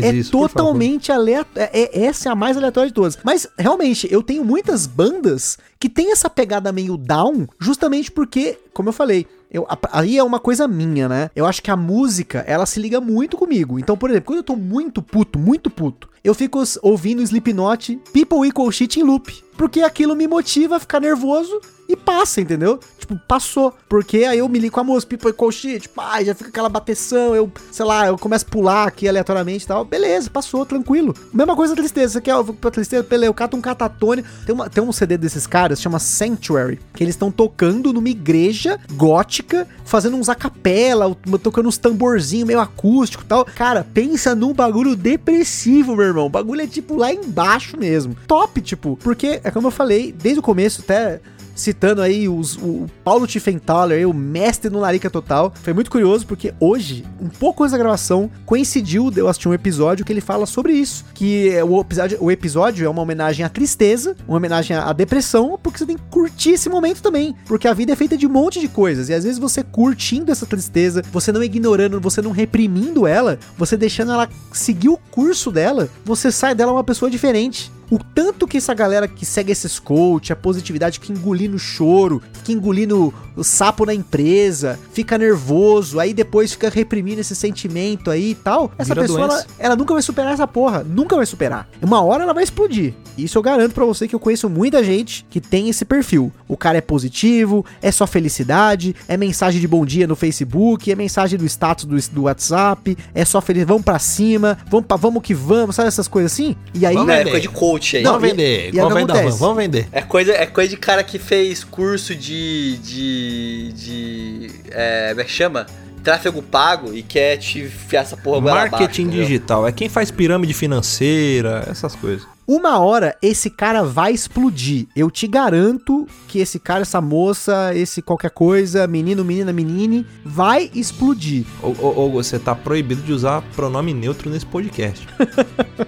é isso, totalmente aleatório. É, essa é a mais aleatória de todas. Mas, realmente, eu tenho muitas bandas que tem essa pegada meio down, justamente porque, como eu falei, eu, aí é uma coisa minha, né? Eu acho que a música, ela se liga muito comigo. Então, por exemplo, quando eu tô muito puto, muito puto, eu fico ouvindo Slipknot, People Equal Shit em loop. Porque aquilo me motiva a ficar nervoso e passa, entendeu? Tipo, passou. Porque aí eu me ligo com a música, People Equal Shit, pá, já fica aquela bateção, eu, sei lá, eu começo a pular aqui aleatoriamente e tal. Beleza, passou, tranquilo. Mesma coisa a tristeza. Você quer eu vou pra tristeza? Beleza, eu cato um catatone. Tem, uma, tem um CD desses caras, chama Sanctuary, que eles estão tocando numa igreja gótica, fazendo uns acapela, tocando uns tamborzinhos meio acústico e tal. Cara, pensa num bagulho depressivo, meu irmão. O bagulho é tipo lá embaixo mesmo. Top, tipo, porque é como eu falei, desde o começo, até citando aí os, o Paulo Tiffenthaler, o mestre no Larica Total. Foi muito curioso porque hoje, um pouco antes da gravação, coincidiu de eu assistir um episódio que ele fala sobre isso. Que é o episódio, o episódio é uma homenagem à tristeza, uma homenagem à depressão, porque você tem que curtir esse momento também. Porque a vida é feita de um monte de coisas. E às vezes você curtindo essa tristeza, você não ignorando, você não reprimindo ela, você deixando ela seguir o curso dela, você sai dela uma pessoa diferente. O tanto que essa galera que segue esses coach, a positividade, fica engolindo choro, fica engolindo o sapo na empresa, fica nervoso, aí depois fica reprimindo esse sentimento aí e tal. Essa Vira pessoa, ela, ela nunca vai superar essa porra. Nunca vai superar. Uma hora ela vai explodir. Isso eu garanto pra você que eu conheço muita gente que tem esse perfil. O cara é positivo, é só felicidade, é mensagem de bom dia no Facebook, é mensagem do status do, do WhatsApp, é só feliz, vamos pra cima, vamos, pra, vamos que vamos, sabe essas coisas assim? E aí, Vamos é vender. coisa de coach aí. Não, vamos e- vender, e aí da van, acontece? vamos vender. É coisa, é coisa de cara que fez curso de. de. de. É, como é que chama? Tráfego pago e quer te enfiar essa porra abaixo, Marketing entendeu? digital é quem faz pirâmide financeira, essas coisas. Uma hora esse cara vai explodir. Eu te garanto que esse cara, essa moça, esse qualquer coisa, menino, menina, menine, vai explodir. Ou, ou- você tá proibido de usar pronome neutro nesse podcast.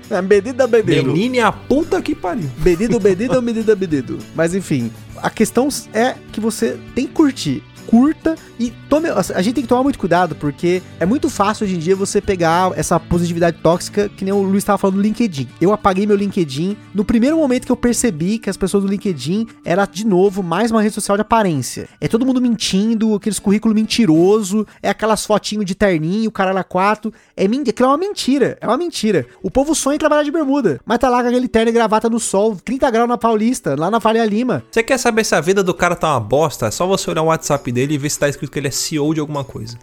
É medida, medido. Menine é a puta que pariu. Medido, medido, medida, medido. Mas enfim, a questão é que você tem que curtir. Curta e tome. A gente tem que tomar muito cuidado, porque é muito fácil hoje em dia você pegar essa positividade tóxica, que nem o Luiz estava falando do LinkedIn. Eu apaguei meu LinkedIn no primeiro momento que eu percebi que as pessoas do LinkedIn era, de novo, mais uma rede social de aparência. É todo mundo mentindo, aqueles currículo mentiroso, é aquelas fotinhos de terninho, caralho a quatro. É mentira, aquilo é uma mentira, é uma mentira. O povo sonha em trabalhar de bermuda, mas tá lá com aquele terno e gravata no sol, 30 graus na Paulista, lá na Faria Lima. Você quer saber se a vida do cara tá uma bosta? É só você olhar o WhatsApp dele e ver se tá escrito que ele é CEO de alguma coisa.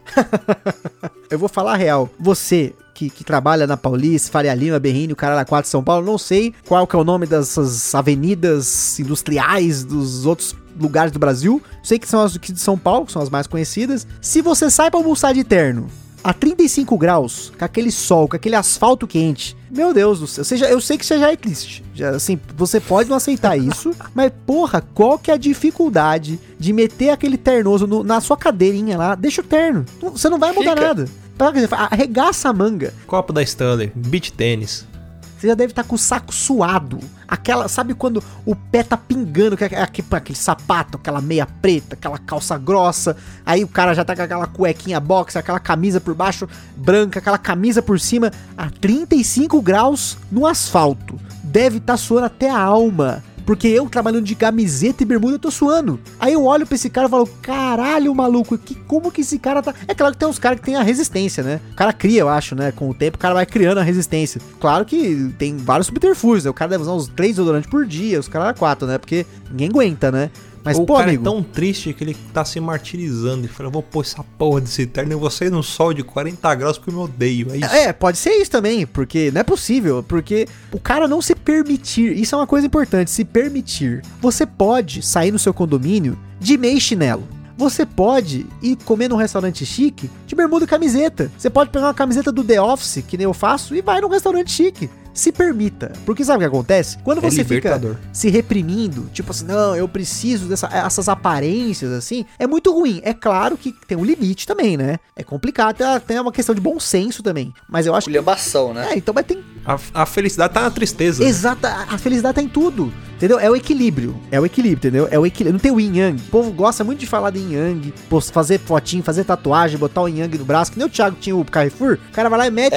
Eu vou falar a real. Você que, que trabalha na Paulista, Faria Lima, Berrini, o Caralho 4 São Paulo, não sei qual que é o nome dessas avenidas industriais dos outros lugares do Brasil. Sei que são as de São Paulo, que são as mais conhecidas. Se você sai pra almoçar de terno a 35 graus, com aquele sol, com aquele asfalto quente, meu Deus do céu, você já- eu sei que você já é triste. Já, assim, você pode não aceitar isso, mas porra, qual que é a dificuldade de meter aquele ternoso no- na sua cadeirinha lá? Deixa o terno. Você não vai mudar Fica. nada. Arregaça a manga. Copo da Stanley, beach tênis. Você já deve estar com o saco suado. Aquela, sabe quando o pé tá pingando, que é aquele, aquele sapato, aquela meia preta, aquela calça grossa. Aí o cara já tá com aquela cuequinha box, aquela camisa por baixo branca, aquela camisa por cima, a 35 graus no asfalto. Deve estar suando até a alma. Porque eu trabalhando de camiseta e bermuda eu tô suando. Aí eu olho pra esse cara e falo, caralho, maluco, que, como que esse cara tá. É claro que tem uns caras que tem a resistência, né? O cara cria, eu acho, né? Com o tempo o cara vai criando a resistência. Claro que tem vários subterfúgios, né? O cara deve usar uns três desodorantes por dia, os caras quatro, né? Porque ninguém aguenta, né? Mas, o pô, cara amigo. é tão triste que ele tá se martirizando. Ele fala, vou pôr essa porra desse terno e você no sol de 40 graus porque eu me odeio. É isso. É, pode ser isso também, porque não é possível, porque o cara não se permitir, isso é uma coisa importante, se permitir. Você pode sair no seu condomínio de meia e chinelo. Você pode ir comer num restaurante chique de bermuda e camiseta. Você pode pegar uma camiseta do The Office, que nem eu faço, e vai num restaurante chique. Se permita. Porque sabe o que acontece? Quando É você fica libertador. se reprimindo, tipo assim, não, eu preciso dessas aparências, assim, é muito ruim. É claro que tem um limite também, né? É complicado, tem- tem uma questão de bom senso também. Mas eu acho que. Culhambação, né? É, então, mas tem. A, a felicidade tá na tristeza. né? Exata, a felicidade tá em tudo. Entendeu? É o equilíbrio. É o equilíbrio, entendeu? É o equilíbrio. Não tem o yin yang. O povo gosta muito de falar de yin yang, fazer fotinho, fazer tatuagem, botar o yin yang no braço. Que nem o Thiago tinha o Carrefour. O cara vai lá e mete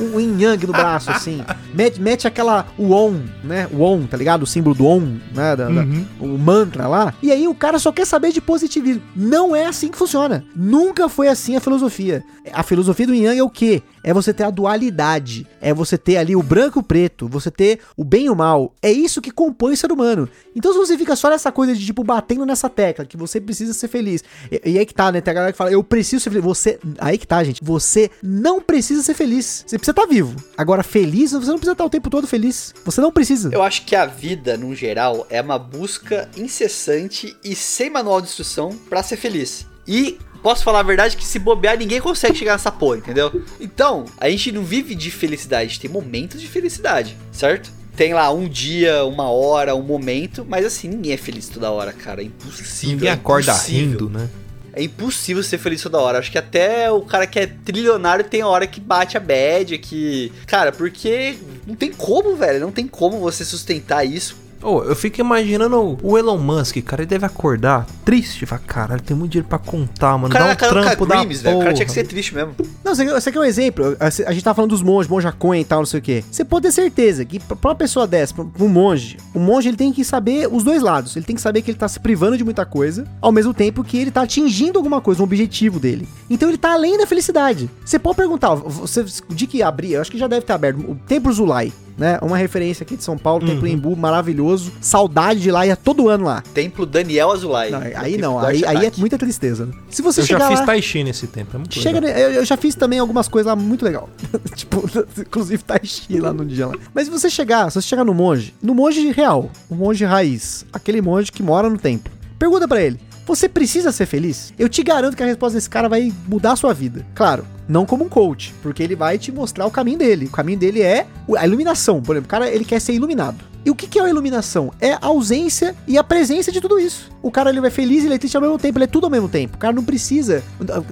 um, um yin yang no braço, assim. Mete, mete aquela. O on, né? O on, tá ligado? O símbolo do on, né? Da- da- o mantra lá. E aí o cara só quer saber de positivismo. Não é assim que funciona. Nunca foi assim a filosofia. A filosofia do Yin Yang é o quê? É você ter a dualidade. É você ter ali o branco e o preto. Você ter o bem e o mal. É isso que compõe o ser humano. Então se você fica só nessa coisa de tipo batendo nessa tecla que você precisa ser feliz. E, e aí que tá, né? Tem a galera que fala, eu preciso ser feliz. Você. Aí que tá, gente. Você não precisa ser feliz. Você precisa estar vivo. Agora, feliz, você não precisa estar o tempo todo feliz. Você não precisa. Eu acho que a vida, no geral, é uma busca incessante e sem manual de instrução pra ser feliz. E posso falar a verdade que se bobear, ninguém consegue chegar nessa porra, entendeu? Então, a gente não vive de felicidade, a gente tem momentos de felicidade, certo? tem lá um dia, uma hora, um momento, mas assim, ninguém é feliz toda hora, cara. É impossível. Ninguém é acorda impossível. rindo, né? É impossível ser feliz toda hora. Acho que até o cara que é trilionário tem hora que bate a bad, que. Cara, porque não tem como, velho. Não tem como você sustentar isso. Ô, eu fico imaginando o Elon Musk, cara, ele deve acordar triste, fala, caralho, tem muito dinheiro pra contar, mano, O cara dá na um cara trampo da Grimes, velho. O cara tinha que porra. ser triste mesmo. Não, você, você quer um exemplo? A, a gente tá falando dos monges, monja coen e tal, não sei o quê. Você pode ter certeza que pra uma pessoa dessa, pra um monge, o monge ele tem que saber os dois lados. Ele tem que saber que ele tá se privando de muita coisa, ao mesmo tempo que ele tá atingindo alguma coisa, um objetivo dele. Então ele tá além da felicidade. Você pode perguntar, você, de que abrir, eu acho que já deve ter aberto, o Templo Zulai. Né? Uma referência aqui de São Paulo, Templo Embu, maravilhoso. Saudade de lá, ia todo ano lá. Templo Daniel Azulay. Não, aí Templo não, aí, aí é muita tristeza. Se você Eu chegar já fiz lá, Tai Chi nesse tempo, é muito Chega, legal. ne- eu, eu já fiz também algumas coisas lá muito legal. tipo, inclusive Tai Chi lá no dia lá. Mas se você chegar, se você chegar no monge, no monge real, o monge raiz, aquele monge que mora no templo, pergunta pra ele: Você precisa ser feliz? Eu te garanto que a resposta desse cara vai mudar a sua vida. Claro, não como um coach, porque ele vai te mostrar o caminho dele. O caminho dele é a iluminação. Por exemplo, o cara ele quer ser iluminado. E o que, é a iluminação? É a ausência e a presença de tudo isso. O cara ele é feliz e ele é triste ao mesmo tempo, ele é tudo ao mesmo tempo. O cara não precisa.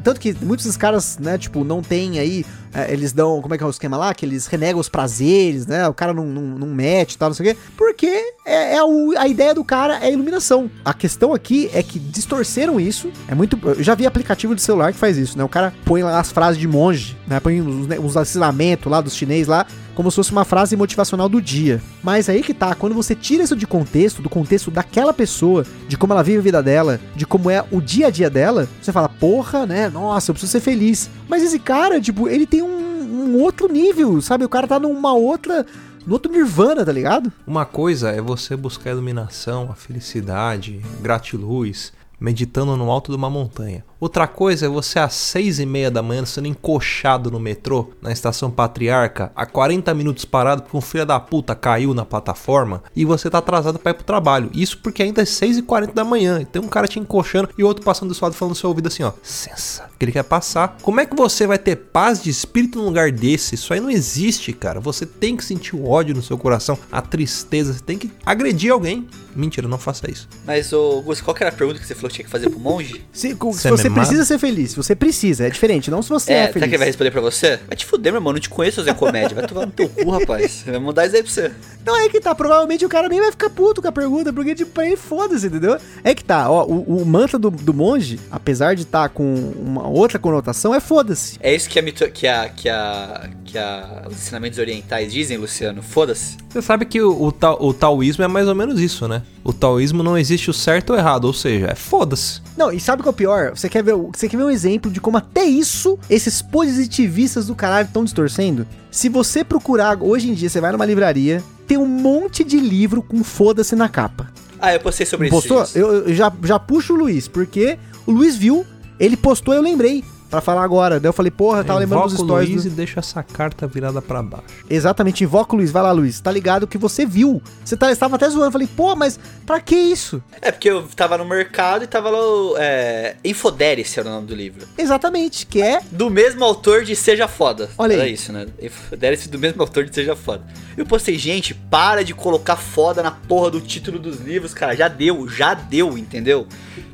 Tanto que muitos desses caras, né, tipo, não tem aí. É, eles dão. Como é que é o esquema lá? Que eles renegam os prazeres, né? O cara não, não, não mete e tal, não sei o quê. Porque é, é o- a ideia do cara é a iluminação. A questão aqui é que distorceram isso. É muito. Eu já vi aplicativo de celular que faz isso, né? O cara põe lá as frases de monge, né? Põe uns, né, uns ensinamentos lá dos chinês lá como se fosse uma frase motivacional do dia. Mas aí que tá, quando você tira isso de contexto, do contexto daquela pessoa, de como ela vive a vida dela, de como é o dia a dia dela, você fala, porra, né? Nossa, eu preciso ser feliz. Mas esse cara, tipo, ele tem um, um outro nível, sabe? O cara tá numa outra. No outro nirvana, tá ligado? Uma coisa é você buscar a iluminação, a felicidade, gratiluz, meditando no alto de uma montanha. Outra coisa é você às seis e meia da manhã sendo encoxado no metrô, na estação Patriarca, a 40 minutos parado porque um filho da puta caiu na plataforma e você tá atrasado pra ir pro trabalho. Isso porque ainda é 6 e 40 da manhã. E tem um cara te encoxando e outro passando do seu lado falando no seu ouvido assim, ó. Sensa. Que ele quer passar. Como é que você vai ter paz de espírito num lugar desse? Isso aí não existe, cara. Você tem que sentir o ódio no seu coração, a tristeza. Você tem que agredir alguém. Mentira, não faça isso. Mas, ô, Gus, qual que era a pergunta que você falou que tinha que fazer pro monge? Se, se Você é você precisa ser feliz, você precisa, é diferente, não se você é, É, será feliz. que ele vai responder pra você? Vai te fuder, meu irmão, não te conheço, Zé Comédia. Vai tomar no teu cu, rapaz. Vai mandar isso aí pra você. Não, é que tá. Provavelmente o cara nem vai ficar puto com a pergunta, porque, tipo, pra ele foda-se, entendeu? É que tá, ó, o, o mantra do, do monge, apesar de estar com uma outra conotação, é foda-se. É isso que a, mito- que a, que a, que a, os ensinamentos orientais dizem, Luciano? Foda-se. Você sabe que o, o, tao- o taoísmo é mais ou menos isso, né? O taoísmo não existe o certo ou errado, ou seja, é foda-se. Não, e sabe qual é o pior? Você quer ver, o- você quer ver um exemplo de como até isso, esses positivistas do caralho estão distorcendo? Se você procurar, hoje em dia, você vai numa livraria, tem um monte de livro com foda-se na capa. Ah, eu postei sobre Postou? isso. Eu, eu já, já puxo o Luiz, porque o Luiz viu, ele postou eu lembrei. Pra falar agora. Daí eu falei, porra, eu tava lembrando dos Invoca o stories. Luiz do- e deixa essa carta virada pra baixo. Exatamente, invoca o Luiz. Vai lá, Luiz. Tá ligado que você viu. Você tá, estava até zoando. Eu falei, pô, mas pra que isso? É porque eu tava no mercado e tava lá o. É, Infodere-se era o nome do livro. Exatamente, que é. Do mesmo autor de Seja Foda. Olha Era aí. isso, né? Infodere-se do mesmo autor de Seja Foda. Eu postei, gente, para de colocar foda na porra do título dos livros, cara. Já deu, já deu, entendeu?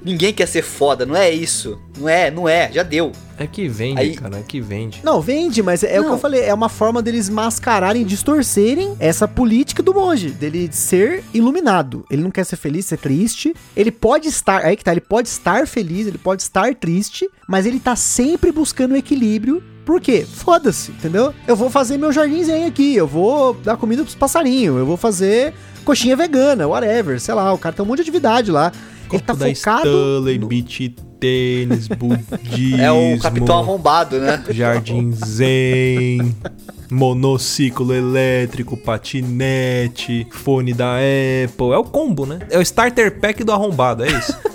Ninguém quer ser foda, não é isso. Não é, não é, já deu. É que vende, Aí- cara, é que vende. Não, vende, mas é, o que eu falei. É uma forma deles mascararem, distorcerem essa política do monge. Dele ser iluminado. Ele não quer ser feliz, ser triste. Ele pode estar. Aí que tá, ele pode estar feliz, ele pode estar triste, mas ele tá sempre buscando o equilíbrio. Por quê? Foda-se, entendeu? Eu vou fazer meu jardinzinho aqui, eu vou dar comida pros passarinhos, eu vou fazer coxinha vegana, whatever, sei lá, o cara tem um monte de atividade lá. Ele tá da focado. Stanley, no- beach tênis, budismo, É o capitão arrombado, né? jardim zen, monociclo elétrico, patinete, fone da Apple. É o combo, né? É o starter pack do arrombado, é isso.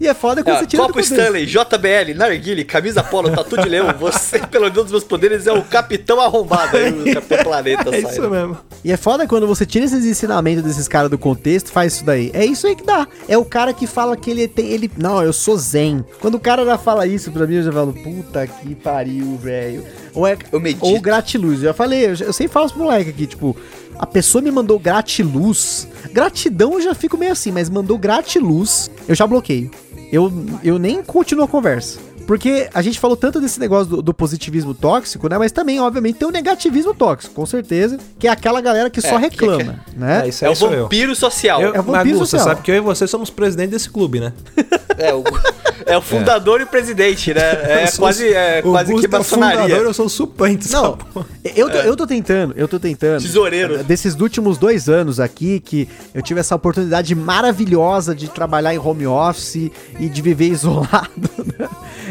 E é foda quando É, você tira Copo. Stanley, JBL, Narguile, camisa polo, tatu de leão. Você, pelo menos dos meus poderes, é o capitão arrombado aí do Capitão Planeta. É sai, isso mesmo. E é foda quando você tira esses ensinamentos desses caras do contexto, faz isso daí. É isso aí que dá. É o cara que fala que ele tem. Ele, não, eu sou zen. Quando o cara já fala isso pra mim, eu já falo, puta que pariu, velho. Ou é. Ou gratiluz. Eu já falei, eu, eu sempre falo pros moleque aqui, tipo, A pessoa me mandou gratiluz. Gratidão eu já fico meio assim, mas mandou gratiluz, eu já bloqueio. Eu, eu nem continuo a conversa. Porque a gente falou tanto desse negócio do, do positivismo tóxico, né? Mas também, obviamente, tem o negativismo tóxico, com certeza. Que é aquela galera que só É, que- reclama, né? É, isso É aí o sou eu. vampiro social. Eu, É o vampiro Gu, você social. sabe que eu e você somos presidente desse clube, né? É, o, é o fundador e o presidente, né? É sou quase, é, o quase que é o fundador, maçonaria. eu sou o suplente. Não, eu tô, eu tô tentando, eu tô tentando. Tesoureiro. Desses últimos dois anos aqui, que eu tive essa oportunidade maravilhosa de trabalhar em home office e de viver isolado, né?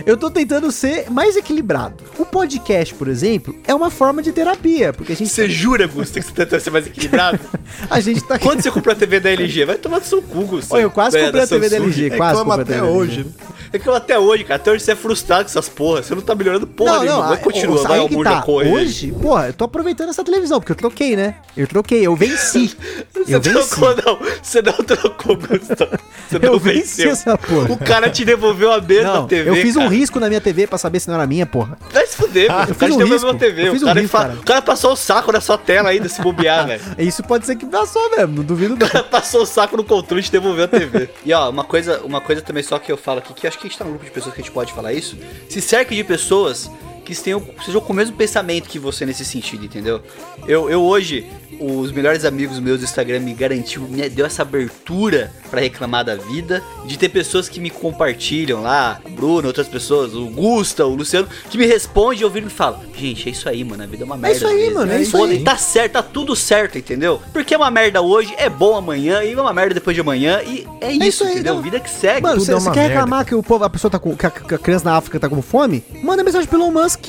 Eu tô tentando ser mais equilibrado. O podcast, por exemplo, é uma forma de terapia, porque a gente, Você jura, Gusto, que você tá tentando ser mais equilibrado? a gente tá Quando você comprou a TV da LG? Vai tomar do seu cu, Gusto. Olha, eu quase É, comprei a TV da. LG, quase Reclama comprei até hoje. É que eu até hoje, cara, até hoje você é frustrado com essas porras. Você não tá melhorando porra nenhuma. Vai a- continua, o- vai que mundo tá. corre. Hoje, porra, eu tô aproveitando essa televisão, porque eu troquei, né? Eu troquei, eu venci. Você eu venci. trocou, não. Você não trocou, Gusto. Você Eu venci venceu. essa porra. O cara te devolveu a mesma Não, TV. eu fiz um cara. risco na minha TV pra saber se não era minha, porra. Vai se fuder, mano. eu O cara fiz te um devolveu a risco. TV. O um cara, risco, fa- cara. o cara passou o saco na sua tela ainda, se bobear, velho. Isso pode ser que passou mesmo, não duvido não. Passou o saco no controle e te devolveu a TV. E ó, uma coisa, uma coisa também só que eu falo aqui, que acho que a gente tá num grupo de pessoas que a gente pode falar isso. Se cerque de pessoas que tenham, sejam com o mesmo pensamento que você nesse sentido, entendeu? Eu, eu hoje, os melhores amigos meus do Instagram me garantiu, me deu essa abertura pra reclamar da vida, de ter pessoas que me compartilham lá, o Bruno, outras pessoas, o Gusta, o Luciano, que me respondem, ouvindo e falam, gente, é isso aí, mano, a vida é uma merda. isso às aí, vezes, mano, né? é isso aí. Tá certo, tá tudo certo, entendeu? Porque é uma merda hoje, é bom amanhã, e é uma merda depois de amanhã, e é isso, isso aí, entendeu? não. Vida que segue. Mano, você é uma quer merda. reclamar que o povo, a pessoa tá com. Que a, que a criança na África tá com fome? Manda mensagem pro Elon Musk.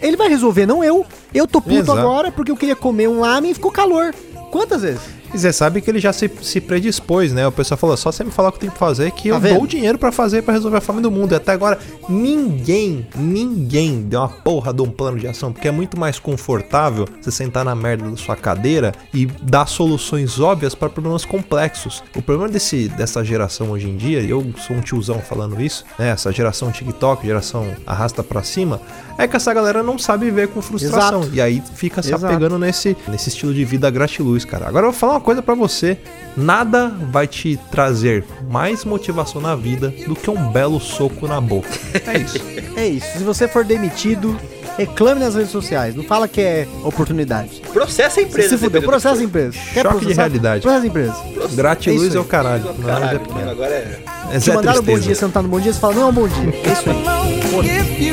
Ele vai resolver, não eu. Eu tô puto Exato. agora porque eu queria comer um lamen e ficou calor. Quantas vezes? E você sabe que ele já se, se predispôs, né? O pessoal falou, só você me falar o que tem que fazer que eu Tá vendo? dou o dinheiro pra fazer pra resolver a fome do mundo. E até agora, ninguém, ninguém deu uma porra de um plano de ação, porque é muito mais confortável você sentar na merda da sua cadeira e dar soluções óbvias para problemas complexos. O problema desse, dessa geração hoje em dia, e eu sou um tiozão falando isso, né? Essa geração TikTok, geração arrasta pra cima, é que essa galera não sabe viver com frustração. Exato. E aí fica se Exato. apegando nesse, nesse estilo de vida gratiluz, cara. Agora eu vou falar uma coisa pra você. Nada vai te trazer mais motivação na vida do que um belo soco na boca. É isso. É isso. Se você for demitido, reclame nas redes sociais. Não fala que é oportunidade. Processa a empresa. Se fudeu, processa a empresa. Choque de realidade. Processa a empresa. Gratiluz É é, o caralho. Não é nada Caralho, pequeno. mano, agora é... É Te Zé mandaram um bom dia, você não tá no bom dia, você fala, não é um bom dia. É isso aí.